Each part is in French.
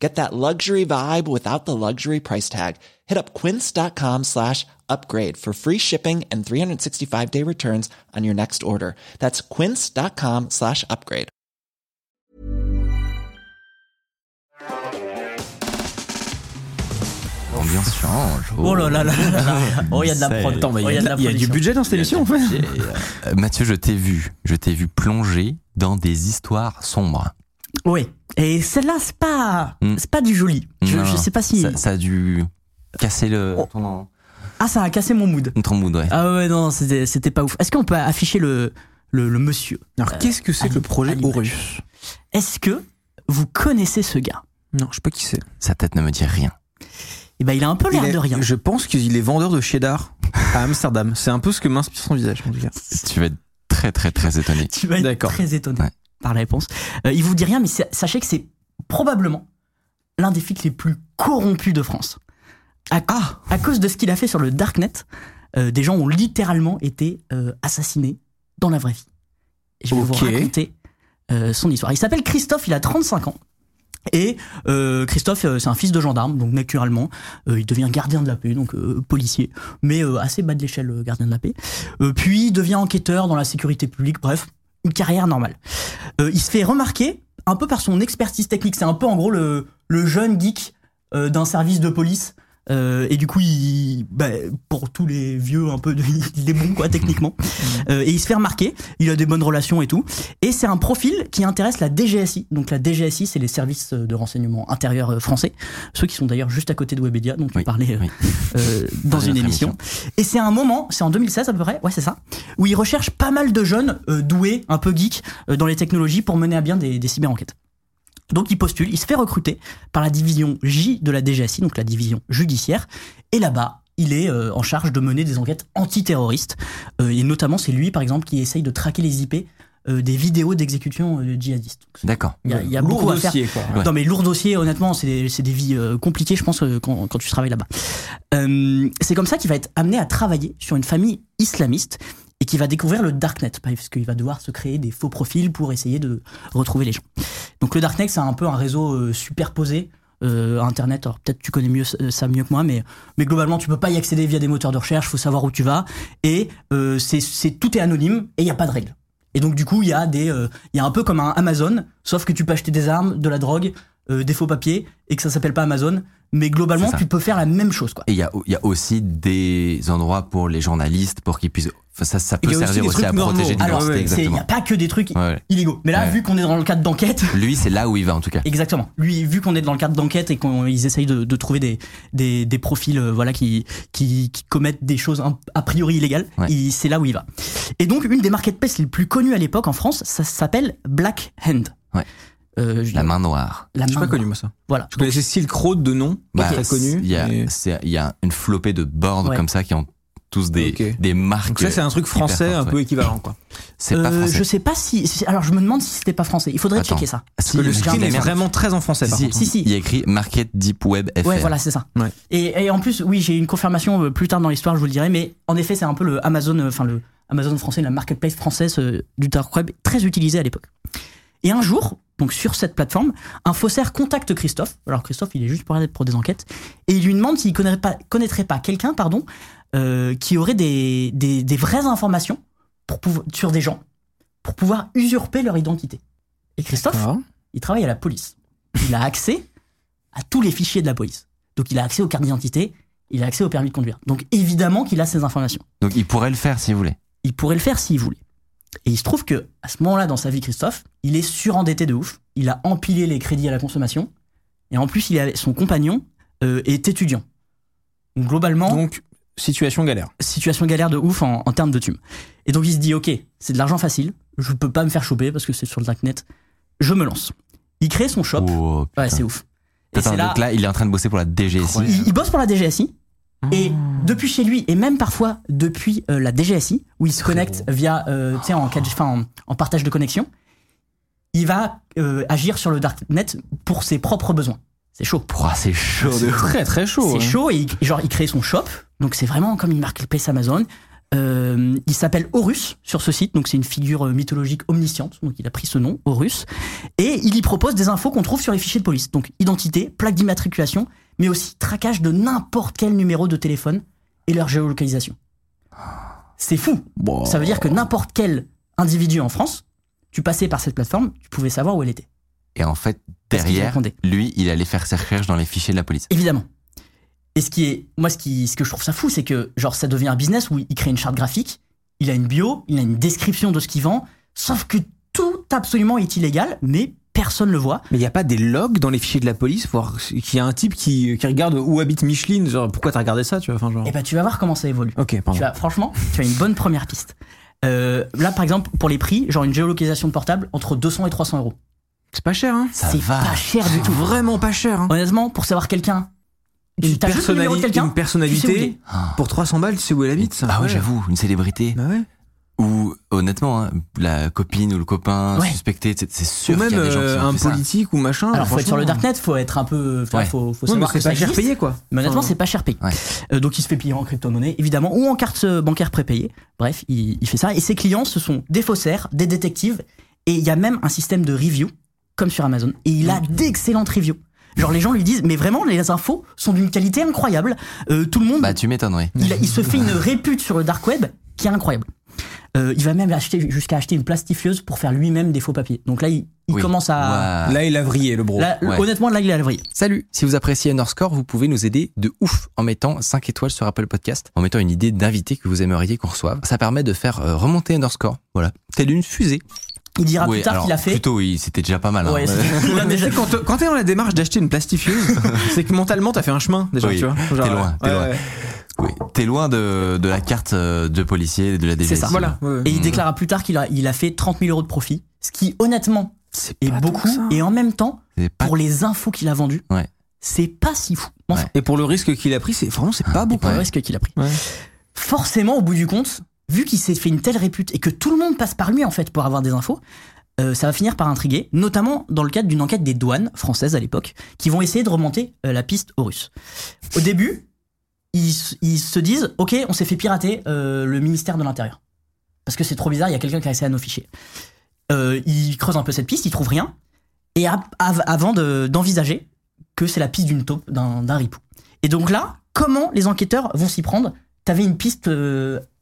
Get that luxury vibe without the luxury price tag. Hit up quince.com slash upgrade for free shipping and 365 day returns on your next order. That's quince.com slash upgrade. L'ambiance change. Oh là là là là là. Oh, il y a de la prod. mais il y a, y a du budget dans cette émission en fait. Euh, Mathieu, je t'ai vu. Je t'ai vu plonger dans des histoires sombres. Oui. Et celle-là, c'est pas, Hmm. c'est pas du joli. Je, sais pas si. Ça, ça a dû casser le, Oh. ton, Ah, ça a cassé mon mood. ton mood, ouais. Ah ouais, non, c'était, c'était pas ouf. Est-ce qu'on peut afficher le, le, le monsieur? Alors qu'est-ce que c'est que le projet Horus Est-ce que vous connaissez ce gars? Non, je sais pas qui c'est. Sa tête ne me dit rien. Eh ben, il a un peu l'air de rien. Je pense qu'il est vendeur de cheddar à Amsterdam. C'est un peu ce que m'inspire son visage en tout cas. Tu vas être très, très, très étonné. Tu vas être très étonné Ouais. Par la réponse. Euh, il vous dit rien, mais sa- sachez que c'est probablement l'un des flics les plus corrompus de France. À, Ah à cause de ce qu'il a fait sur le Darknet, euh, des gens ont littéralement été euh, assassinés dans la vraie vie. Et je vais vous raconter euh, son histoire. Il s'appelle Christophe, il a 35 ans. Et euh, Christophe, euh, c'est un fils de gendarme, donc naturellement, euh, il devient gardien de la paix, donc policier, mais assez bas de l'échelle, gardien de la paix. Puis il devient enquêteur dans la sécurité publique, bref, une carrière normale. Euh, il se fait remarquer un peu par son expertise technique. C'est un peu en gros le, jeune geek euh, d'un service de police. Euh, et du coup, il, bah, pour tous les vieux, un peu, de, il est bon quoi techniquement. Euh, et il se fait remarquer. Il a des bonnes relations et tout. Et c'est un profil qui intéresse la DGSI. Donc la DGSI, c'est les services de renseignement intérieur euh, français, ceux qui sont d'ailleurs juste à côté de Webedia, dont Oui, on parlait euh, oui. euh, dans Dans une émission. Et c'est un moment, c'est en 2016 à peu près, ouais c'est ça, où il recherche pas mal de jeunes euh, doués, un peu geeks euh, dans les technologies pour mener à bien des, des cyber-enquêtes. Donc il postule, il se fait recruter par la division J de la DGSI, donc la division judiciaire, et là-bas, il est euh, en charge de mener des enquêtes antiterroristes. Euh, et notamment, c'est lui, par exemple, qui essaye de traquer les IP euh, des vidéos d'exécution euh, djihadistes. D'accord. Il y a, il y a beaucoup à faire. dossier, quoi. Ouais. Non mais lourd dossier, honnêtement, c'est des, c'est des vies euh, compliquées, je pense, euh, quand, quand tu travailles là-bas. Euh, c'est comme ça qu'il va être amené à travailler sur une famille islamiste et qui va découvrir le darknet, parce qu'il va devoir se créer des faux profils pour essayer de retrouver les gens. Donc le darknet, c'est un peu un réseau euh, superposé. euh, Internet, alors peut-être tu connais mieux ça mieux que moi, mais mais globalement tu peux pas y accéder via des moteurs de recherche, faut savoir où tu vas et euh, c'est tout est anonyme et il y a pas de règles. Et donc du coup il y a des euh, il y a un peu comme un Amazon, sauf que tu peux acheter des armes, de la drogue, euh, des faux papiers et que ça s'appelle pas Amazon, mais globalement tu peux faire la même chose quoi. Et il y a, il y a aussi des endroits pour les journalistes pour qu'ils puissent. Ça, ça peut aussi servir aussi, à protéger normaux. Alors l'identité, il y a pas que des trucs Ouais. illégaux, mais là Ouais. vu qu'on est dans le cadre d'enquête, Lui, c'est là où il va en tout cas. Exactement. Lui, vu qu'on est dans le cadre d'enquête et qu'ils essayent de, de trouver des, des, des profils euh, voilà, qui, qui, qui commettent des choses a priori illégales, Ouais. c'est là où il va. Et donc, une des marketplaces les plus connues à l'époque en France, ça s'appelle Black Hand. Ouais. Euh, je- La main noire. la main pas noire. connu moi ça. Voilà. Je connaissais Silk Road de nom, Bah, très connu. Il y a, mais- c'est- il y a une flopée de boards Ouais. comme ça qui ont tous des, marques. Donc ça c'est un truc français un peu ouais. équivalent quoi. C'est pas Euh, français. je sais pas si, si- Alors, je me demande si c'était pas français. Il faudrait Attends. checker ça. Si, Parce que le a est vraiment très en français Si, par si, contre. Si, si. Il y a écrit Market Deep Web FR. Ouais, voilà, c'est ça. Ouais. Et, et en plus, oui, j'ai une confirmation euh, plus tard dans l'histoire, je vous le dirai, mais en effet, c'est un peu le Amazon, euh, enfin le Amazon français, la marketplace française du dark web, très utilisée à l'époque. Et un jour, donc sur cette plateforme, un faussaire contacte Christophe. Alors Christophe, il est juste pour, pour des enquêtes, et il lui demande s'il connaîtrait pas, connaîtrait pas quelqu'un, pardon, euh, qui aurait des, des, des vraies informations pour pouvoir, sur des gens pour pouvoir usurper leur identité. Et Christophe, il travaille à la police. Il a accès à tous les fichiers de la police. Donc il a accès aux cartes d'identité, il a accès au permis de conduire. Donc évidemment qu'il a ces informations. Donc il pourrait le faire s'il voulait. Il pourrait le faire s'il voulait. Et il se trouve que à ce moment-là dans sa vie, Christophe, il est surendetté de ouf. Il a empilé les crédits à la consommation. Et en plus, il son compagnon euh, est étudiant. Donc globalement, Donc situation galère. situation galère de ouf en, en termes de thumes. Et donc il se dit, ok, c'est de l'argent facile, je peux pas me faire choper parce que c'est sur le darknet, je me lance. Il crée son shop, Oh, ouais c'est ouf. Et Attends, là, donc là, il est en train de bosser pour la DGSI. il, il bosse pour la DGSI, Et depuis chez lui, et même parfois depuis euh, la DGSI, où il se connecte via, euh, tu sais, en, 4G enfin, en, en partage de connexion, il va euh, agir sur le darknet pour ses propres besoins. C'est chaud. Pouah, c'est chaud de C'est ouf. très très chaud. C'est ouais. chaud et il, genre il crée son shop, donc c'est vraiment comme une marketplace Amazon. Euh, il s'appelle Horus sur ce site, donc c'est une figure mythologique omnisciente, donc il a pris ce nom, Horus, et il y propose des infos qu'on trouve sur les fichiers de police, donc identité, plaque d'immatriculation, mais aussi traquage de n'importe quel numéro de téléphone et leur géolocalisation. C'est fou. Ça veut dire que n'importe quel individu en France, tu passais par cette plateforme, tu pouvais savoir où elle était. Et en fait, derrière, lui, il allait faire ses recherches dans les fichiers de la police. Évidemment. Et ce qui est, moi, ce qui, ce que je trouve ça fou, c'est que, genre, ça devient un business où il crée une charte graphique, il a une bio, il a une description de ce qu'il vend, sauf que tout absolument est illégal, mais personne le voit. Mais il n'y a pas des logs dans les fichiers de la police pour qu'il y a un type qui, qui regarde où habite Micheline. Genre, pourquoi t'as regardé ça, tu vois enfin, genre... Et ben, tu vas voir comment ça évolue. Ok, pardon. Tu franchement, tu as une bonne première piste. Euh, là, par exemple, pour les prix, genre une géolocalisation de portable entre 200 et 300 euros. C'est pas cher, hein C'est pas cher du tout. Vraiment pas cher, hein Honnêtement, pour savoir quelqu'un, tu Une, personnali- une tu sais personnalité, est. Ah. pour 300 balles, tu sais où elle habite, ça Ah ouais, Ouais. j'avoue, une célébrité. Bah ouais. Ou honnêtement, hein, la copine ou le copain Ouais. suspecté, c'est c'est sûr Ou qu'il y même a des gens qui euh, un politique ou machin. Alors, faut être sur le franchement. darknet, faut être un peu, Ouais. faut, faut Ouais, savoir que c'est pas cher payé, quoi. Mais honnêtement, Enfin, c'est pas cher payé. Euh, donc il se fait payer en crypto-monnaie, évidemment, ou en carte euh, bancaire prépayée. Bref, il, il fait ça. Et ses clients, ce sont des faussaires, des détectives, et il y a même un système de review, comme sur Amazon. Et il a d'excellentes reviews. Genre les gens lui disent, mais vraiment, les infos sont d'une qualité incroyable. Euh, tout le monde, Bah, tu m'étonnerais. il, a- il se fait une répute sur le dark web qui est incroyable. Euh, il va même acheter jusqu'à acheter une plastifieuse pour faire lui-même des faux papiers. Donc là, il, il Oui. commence à. Là, il a vrillé, le bro. Là, Ouais. Honnêtement, là, il a la vrille. Salut, si vous appréciez Underscore, vous pouvez nous aider de ouf en mettant 5 étoiles sur Apple Podcast, en mettant une idée d'invité que vous aimeriez qu'on reçoive. Ça permet de faire euh, remonter Underscore, voilà, telle une fusée. Il dira Oui, plus tard qu'il a fait. Plutôt, oui, c'était déjà pas mal. hein. Ouais, a déjà- quand, quand t'es dans la démarche d'acheter une plastifieuse, c'est que mentalement t'as fait un chemin déjà, Oui, tu vois. t'es loin, t'es ouais, loin. ouais. Oui. T'es loin de, de la carte euh, de policier, de la DGSI. C'est ça. Voilà. Et il Mhm. déclara plus tard qu'il a, il a fait 30 000 euros de profit, ce qui honnêtement C'est est beaucoup. Et en même temps, pas- pour les infos qu'il a vendues, Ouais. c'est pas si fou. Enfin, Ouais. Et pour le risque qu'il a pris, c'est vraiment c'est pas beaucoup. pour le Ouais. risque qu'il a pris. Ouais. Forcément, au bout du compte, vu qu'il s'est fait une telle répute et que tout le monde passe par lui en fait pour avoir des infos, euh, ça va finir par intriguer, notamment dans le cadre d'une enquête des douanes françaises à l'époque, qui vont essayer de remonter euh, la piste aux Russes. Au début, ils, se disent, ok, on s'est fait pirater euh, le ministère de l'Intérieur. Parce que c'est trop bizarre, il y a quelqu'un qui a accès à nos fichiers. Ils creusent un peu cette piste, ils trouvent rien, et av- av- avant de- d'envisager que c'est la piste d'une taupe, d'un ripou. Et donc là, comment les enquêteurs vont s'y prendre? T'avais une piste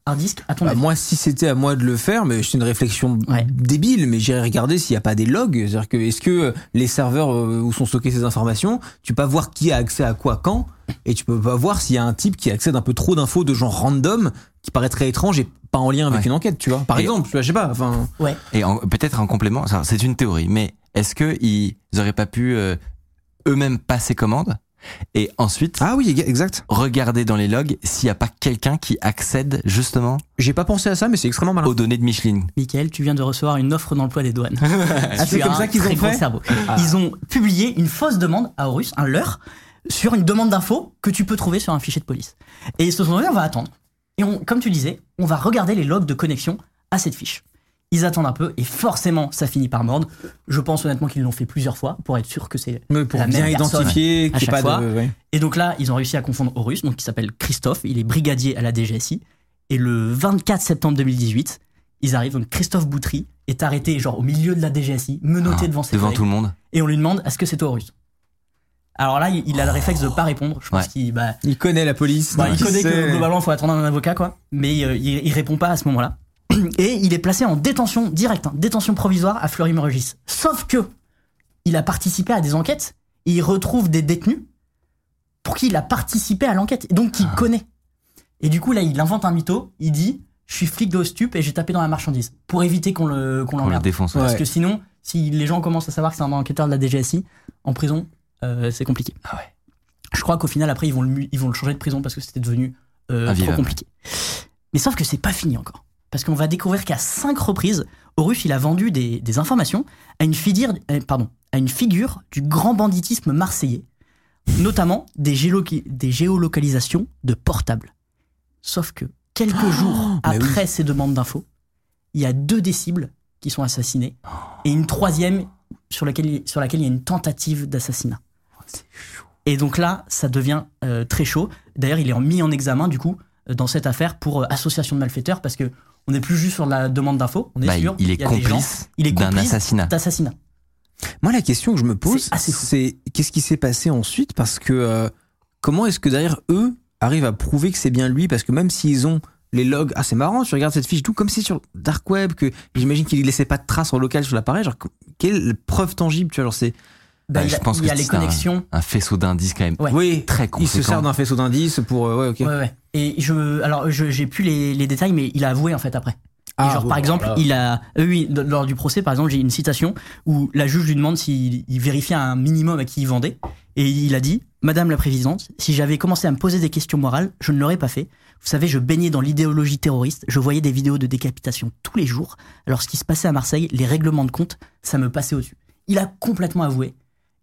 hard disk à ton Bah, avis moi, si c'était à moi de le faire, mais c'est une réflexion Ouais. débile, mais j'irais regarder s'il n'y a pas des logs. C'est-à-dire que est-ce que euh, les serveurs euh, où sont stockées ces informations, tu peux pas voir qui a accès à quoi quand, et tu peux pas voir s'il y a un type qui accède un peu trop d'infos de genre random qui paraîtrait étrange et pas en lien avec Ouais. une enquête, tu vois. Par Et- exemple, je sais pas. Enfin, Et en- peut-être en complément, c'est une théorie, mais est-ce qu'ils auraient pas pu euh, eux-mêmes passer commande et ensuite ah oui, exact. regarder dans les logs s'il n'y a pas quelqu'un qui accède justement J'ai pas pensé à ça, mais c'est extrêmement malin. aux données de Micheline Michael, tu viens de recevoir une offre d'emploi des douanes. Ah, C'est comme un ça qu'ils très ont fait cerveau. Ils ont publié une fausse demande à Horus, un leurre, sur une demande d'info que tu peux trouver sur un fichier de police. Et ils se sont dit, on va attendre. Et on, comme tu disais, on va regarder les logs de connexion à cette fiche. Ils attendent un peu et forcément ça finit par mordre. Je pense honnêtement qu'ils l'ont fait plusieurs fois pour être sûr que c'est pour la bien même identifier à chaque pas fois. de. ouais. Et donc là, ils ont réussi à confondre Horus, donc qui s'appelle Christophe, il est brigadier à la DGSI. Et le 24 septembre 2018, ils arrivent, donc Christophe Boutry est arrêté genre au milieu de la DGSI, menotté Ah, devant ses devant collègues, tout le monde. et on lui demande est-ce que c'est toi Horus Alors là, il a le réflexe de pas répondre. Je pense Ouais. qu'il bah, Il connaît la police. bah, il connaît sait. que globalement, il faut attendre un avocat, quoi. Mais euh, il, il répond pas à ce moment-là. Et il est placé en détention directe, hein, détention provisoire à Fleury-Mérogis. Sauf que il a participé à des enquêtes et il retrouve des détenus pour qui il a participé à l'enquête et donc qu'il Ah. connaît. Et du coup, là, il invente un mytho. Il dit Je suis flic de stup et j'ai tapé dans la marchandise pour éviter qu'on le qu'on l'emmerde. Ouais. Parce que sinon, si les gens commencent à savoir que c'est un enquêteur de la DGSI en prison, euh, c'est compliqué. Ah ouais. Je crois qu'au final, après, ils vont le, ils vont le changer de prison parce que c'était devenu euh, trop compliqué. Mais sauf que c'est pas fini encore. Parce qu'on va découvrir qu'à cinq reprises, Horus, il a vendu des, des informations à une, figure, euh, pardon, à une figure du grand banditisme marseillais. notamment des, géoloca- des géolocalisations de portables. Sauf que quelques jours mais après ces demandes d'infos, il y a deux des cibles qui sont assassinés et une troisième sur laquelle, sur laquelle il y a une tentative d'assassinat. Et donc là, ça devient euh, très chaud. D'ailleurs, il est mis en examen du coup euh, dans cette affaire pour euh, association de malfaiteurs parce que on n'est plus juste sur la demande d'infos, on est Bah, il- sûr. il est complice il est d'un assassinat. d'assassinat. Moi, la question que je me pose, C'est qu'est-ce qui s'est passé ensuite? Parce que euh, comment est-ce que derrière eux arrivent à prouver que c'est bien lui? Parce que même s'ils ont les logs, ah c'est marrant, tu regardes cette fiche, tout comme c'est sur Dark Web, que j'imagine qu'il ne laissait pas de traces en local sur l'appareil. Genre, quelle preuve tangible, tu vois, genre c'est. Bah, Bah, il y je a, pense il que y a les c'est un- connexions. Un faisceau d'indices quand même. Ouais. Oui, Très il conséquent. se sert d'un faisceau d'indices pour. euh, ouais, ok. Ouais, ouais. Et je, alors, je, j'ai plus les, les détails, mais il a avoué en fait après. Et Ah, genre, bon, par exemple, voilà. il a, euh, oui, lors du procès, par exemple, j'ai une citation où la juge lui demande s'il il vérifiait un minimum à qui il vendait. Et il a dit, Madame la Présidente, si j'avais commencé à me poser des questions morales, je ne l'aurais pas fait. Vous savez, je baignais dans l'idéologie terroriste, je voyais des vidéos de décapitation tous les jours. Alors, ce qui se passait à Marseille, les règlements de compte, ça me passait au-dessus. Il a complètement avoué.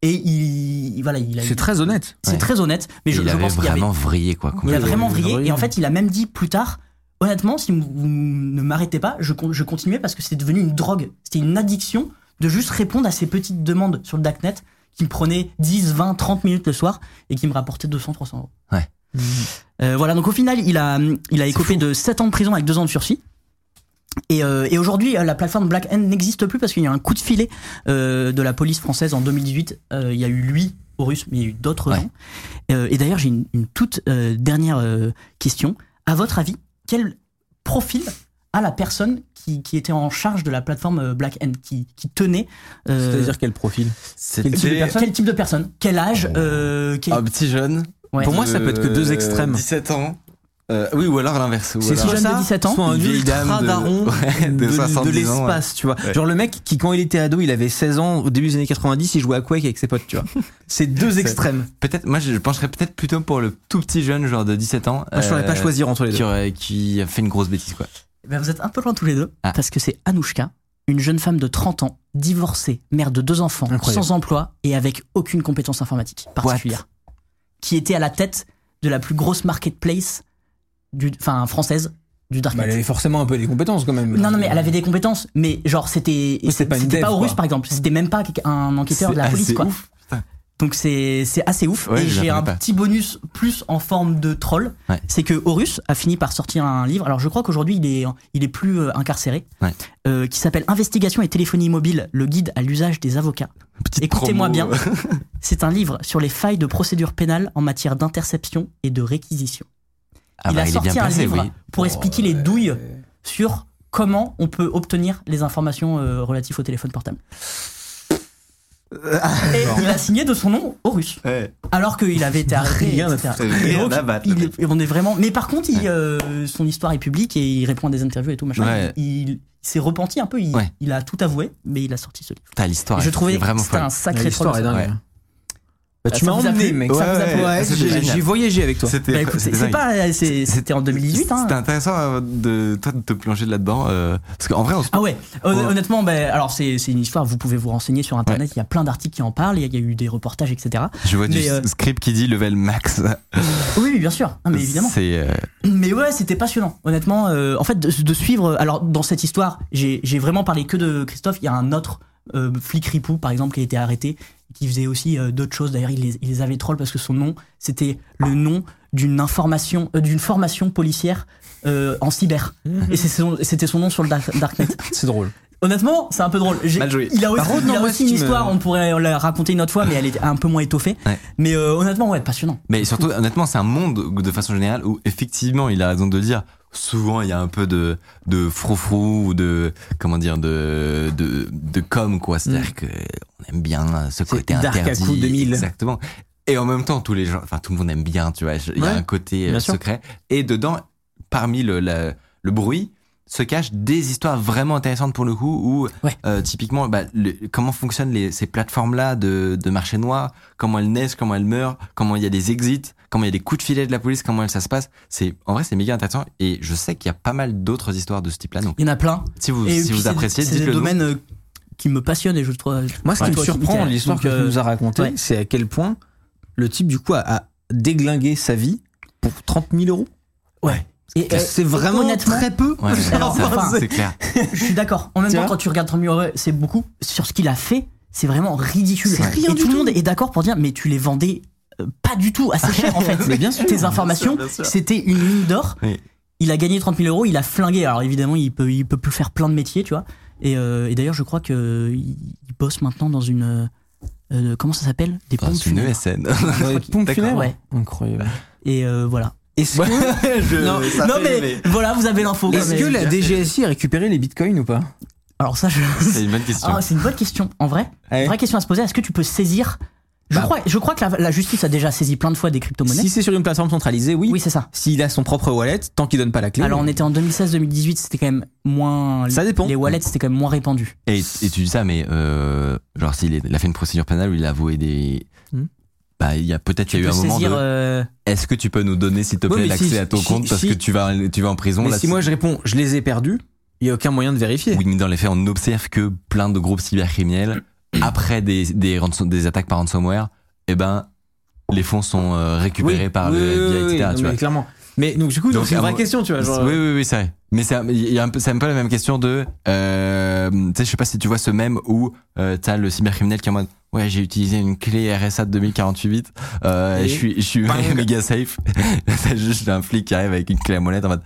Et il, il- voilà, il a. C'est très honnête. c'est Ouais. très honnête. Mais je, il je avait pense qu'il avait vraiment vrillé quoi. il a vraiment vrillé et en fait il a même dit plus tard honnêtement si vous ne m'arrêtez pas je, con- je continuais parce que c'est devenu une drogue c'était une addiction de juste répondre à ces petites demandes sur le darknet qui me prenaient 10 20 30 minutes le soir et qui me rapportaient 200 300 euros Ouais. Euh, voilà donc au final il a il a écopé de 7 ans de prison avec 2 ans de sursis et, euh, et aujourd'hui, euh, la plateforme Black Hand n'existe plus parce qu'il y a eu un coup de filet euh, de la police française en 2018. Euh, il y a eu lui, Horus, mais il y a eu d'autres Ouais. gens. Euh, et d'ailleurs, j'ai une, une toute euh, dernière euh, question. À votre avis, quel profil a la personne qui, qui était en charge de la plateforme Black Hand, qui, qui tenait euh, C'est-à-dire quel profil? quel type, de personne, quel type de personne? Quel âge? Euh, quel- Un petit jeune. Ouais. Pour moi, ça peut être que deux extrêmes. 17 ans. Euh, oui, ou alors l'inverse. ou C'est soit de ça, 17 ans, soit un ultra dame de- daron ouais, de de, 70 de ans, l'espace, tu vois. Ouais. Genre le mec qui, quand il était ado, il avait 16 ans, au début des années 90, il jouait à Quake avec ses potes, tu vois. C'est deux extrêmes. Peut-être, moi je pencherais peut-être plutôt pour le tout petit jeune, genre de 17 ans. Moi, je saurais euh, pas choisir entre les Qui, deux. aurait, qui a fait une grosse bêtise, quoi. Eh ben, vous êtes un peu loin tous les deux, Ah. parce que c'est Anouchka, une jeune femme de 30 ans, divorcée, mère de deux enfants, Incroyable. sans emploi et avec aucune compétence informatique particulière, qui était à la tête de la plus grosse marketplace, du, enfin française, du Bah, Darknet. elle avait forcément un peu des compétences quand même. non, non, mais elle avait des compétences, mais genre c'était. C'était pas Horus par exemple, c'était même pas un enquêteur de la police quoi. ouf. Donc c'est c'est assez ouf. Ouais, et j'ai un pas. petit bonus plus en forme de troll. Ouais. C'est que Horus a fini par sortir un livre. Alors je crois qu'aujourd'hui il est il est plus euh, incarcéré. Ouais. euh, qui s'appelle Investigation et téléphonie mobile, le guide à l'usage des avocats. Écoutez-moi bien. C'est un livre sur les failles de procédure pénale en matière d'interception et de réquisition. Ah il bah, a sorti bien un placé, livre oui. pour expliquer les douilles sur comment on peut obtenir les informations euh, relatives au téléphone portable. Et il a signé de son nom Horus, Ouais. alors qu'il avait été arrêté. Rien à etc. foutre. Et Rien donc, à battre, il le est- on est vraiment. Mais par contre, il, euh, son histoire est publique et il répond à des interviews et tout machin. Ouais. Il, il s'est repenti un peu. Il, Ouais. il a tout avoué, mais il a sorti ce livre. Putain, l'histoire je trouvais vraiment c'était un sacré troll. Ouais. Bah, tu m'as emmené, mec. A plu Ouais, C'était j'ai- voyagé avec toi. C'était Bah, en 2018. Hein. C'était intéressant euh, de toi de te plonger là-dedans euh, parce qu'en vrai on se Ah ouais, hon- Ouais. honnêtement, ben, alors c'est une histoire, vous pouvez vous renseigner sur internet, il y a plein d'articles qui en parlent, il y a- eu des reportages, etc. je vois du euh, script qui dit level max. Oui, oui, bien sûr, Ah, mais évidemment. Euh, Mais ouais, c'était passionnant, honnêtement. en fait, de, de suivre, alors dans cette histoire, j'ai j'ai vraiment parlé que de Christophe, il y a un autre euh, flic ripou, par exemple, qui a été arrêté, qui faisait aussi euh, d'autres choses, d'ailleurs il les, il les avait troll parce que son nom, c'était le nom d'une information, euh, d'une formation policière euh, en cyber. Et c'est son- c'était son nom sur le dark- Darknet. C'est drôle. Honnêtement, c'est un peu drôle. J'ai- Mal joué. Il a aussi, Par contre, il a moi, aussi ce une qui me- histoire, on pourrait la raconter une autre fois, mais elle est un peu moins étoffée. Ouais. Mais euh, honnêtement, ouais, passionnant. mais surtout honnêtement c'est un monde de façon générale où effectivement il a raison de le dire souvent il y a un peu de de froufrou ou de comment dire de de de com quoi. C'est-à-dire que on aime bien ce côté dark à interdit. coup 2000. exactement. Et en même temps tous les gens enfin tout le monde aime bien tu vois. Il y a Ouais, un côté euh, bien sûr. secret. Et dedans parmi le la- le bruit se cachent des histoires vraiment intéressantes pour le coup où Ouais. euh, typiquement bah, le- comment fonctionnent les, ces plateformes là de, de marché noir? Comment elles naissent? Comment elles meurent? Comment il y a des exits? Comment il y a des coups de filet de la police? Comment ça se passe? C'est en vrai c'est méga intéressant et je sais qu'il y a pas mal d'autres histoires de ce type là donc Il y en a plein. si vous Et si vous c'est- appréciez c'est des dites-le nous. domaines euh, qui me passionnent et je trouve. Moi, ce Ouais, qui me surprend, l'histoire que tu euh, nous as racontée, ouais. c'est à quel point le type du coup a, a déglingué sa vie pour 30 000 euros. Ouais. Et, euh, C'est vraiment honnêtement, très peu. Ouais, enfin, c'est clair. Je suis d'accord. En même temps, quand tu regardes 30 000 euros, c'est beaucoup. Sur ce qu'il a fait, c'est vraiment ridicule. Rien et du tout le monde est d'accord pour dire, mais tu les vendais euh, pas du tout assez cher en fait. Mais bien sûr. Tes informations, c'était une mine d'or. Oui. Il a gagné 30 000 euros, il a flingué. Alors évidemment, il peut, il peut plus faire plein de métiers, tu vois. Et, euh, et d'ailleurs, je crois que il bosse maintenant dans une. euh, comment ça s'appelle? Des Dans pompes une funèbres. ESN. Ouais, pompe D'accord. funèbre. Ouais. Incroyable. Et euh, voilà. Est-ce que, Je- Non, ça non fait mais voilà, vous avez l'info. est-ce que la DGSI a récupéré les bitcoins ou pas? Alors ça, je. C'est une bonne question. Ah, c'est une bonne question. En vrai, Ouais. vraie question à se poser. Est-ce que tu peux saisir? Je, Bah. crois, je crois que la, la justice a déjà saisi plein de fois des crypto-monnaies. Si c'est sur une plateforme centralisée, oui. Oui, c'est ça. S'il a son propre wallet, tant qu'il donne pas la clé. Alors on était en 2016-2018, c'était quand même moins. Ça dépend. Les wallets, c'était quand même moins répandu. Et, et tu dis ça, mais euh, genre s'il a fait une procédure pénale où il a avoué des. Hmm. Bah, il y a peut-être il y a eu un moment de. euh, Est-ce que tu peux nous donner, s'il te plaît, l'accès si- à ton si- compte? Parce que tu vas, tu vas en prison Mais là si moi je réponds, je les ai perdus, il y a aucun moyen de vérifier. Oui, mais dans les faits, on observe que plein de groupes cybercriminels, après des, des, des attaques par ransomware, eh ben, les fonds sont euh, récupérés par oui, le FBI, etc. tu vois. clairement. Mais donc du coup, Donc, c'est une vraie question, tu vois. Genre, Oui, oui, oui, c'est vrai. Mais c'est un, il y a un peu, c'est un peu la même question de, euh, tu sais, je sais pas si tu vois ce même où euh, t'as le cybercriminel qui est en mode, ouais, j'ai utilisé une clé RSA de 2048, euh, Et et je suis, je suis méga safe. t'as juste un flic qui arrive avec une clé à molette en mode,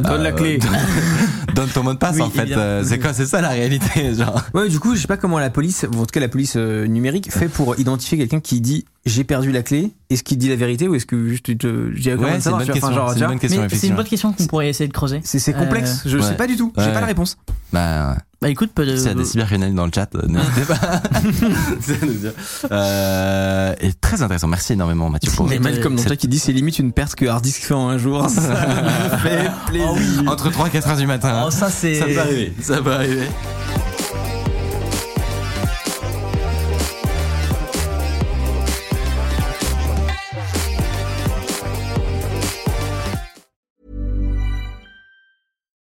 Donne la euh, clé. donne, donne ton mot de passe Oui, en fait. Euh, c'est quoi, c'est ça la réalité, genre. Ouais, du coup, je sais pas comment la police, en tout cas la police euh, numérique, fait pour identifier quelqu'un qui dit j'ai perdu la clé. Est-ce qu'il dit la vérité ou est-ce que juste il te. J'ai Ouais, c'est une bonne tu question. genre, c'est tu une bonne question, Mais c'est une effectivement. bonne question qu'on pourrait essayer de creuser. C'est c'est complexe, je ouais. sais pas du tout, j'ai pas la réponse. Bah, Bah écoute, peu de. S'il y a des cybercriminels dans le chat, euh, n'hésitez pas. C'est à nous dire. Euh, et très intéressant. Merci énormément, Mathieu. Pour Mais Malcolm c'est- toi qui dit c'est limite une perte que Hard Disk fait en un jour. Ça fait plaisir. Entre 3 et 4 heures du matin. Oh, ça c'est. ça peut arriver. Ça peut arriver.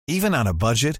Even on a budget,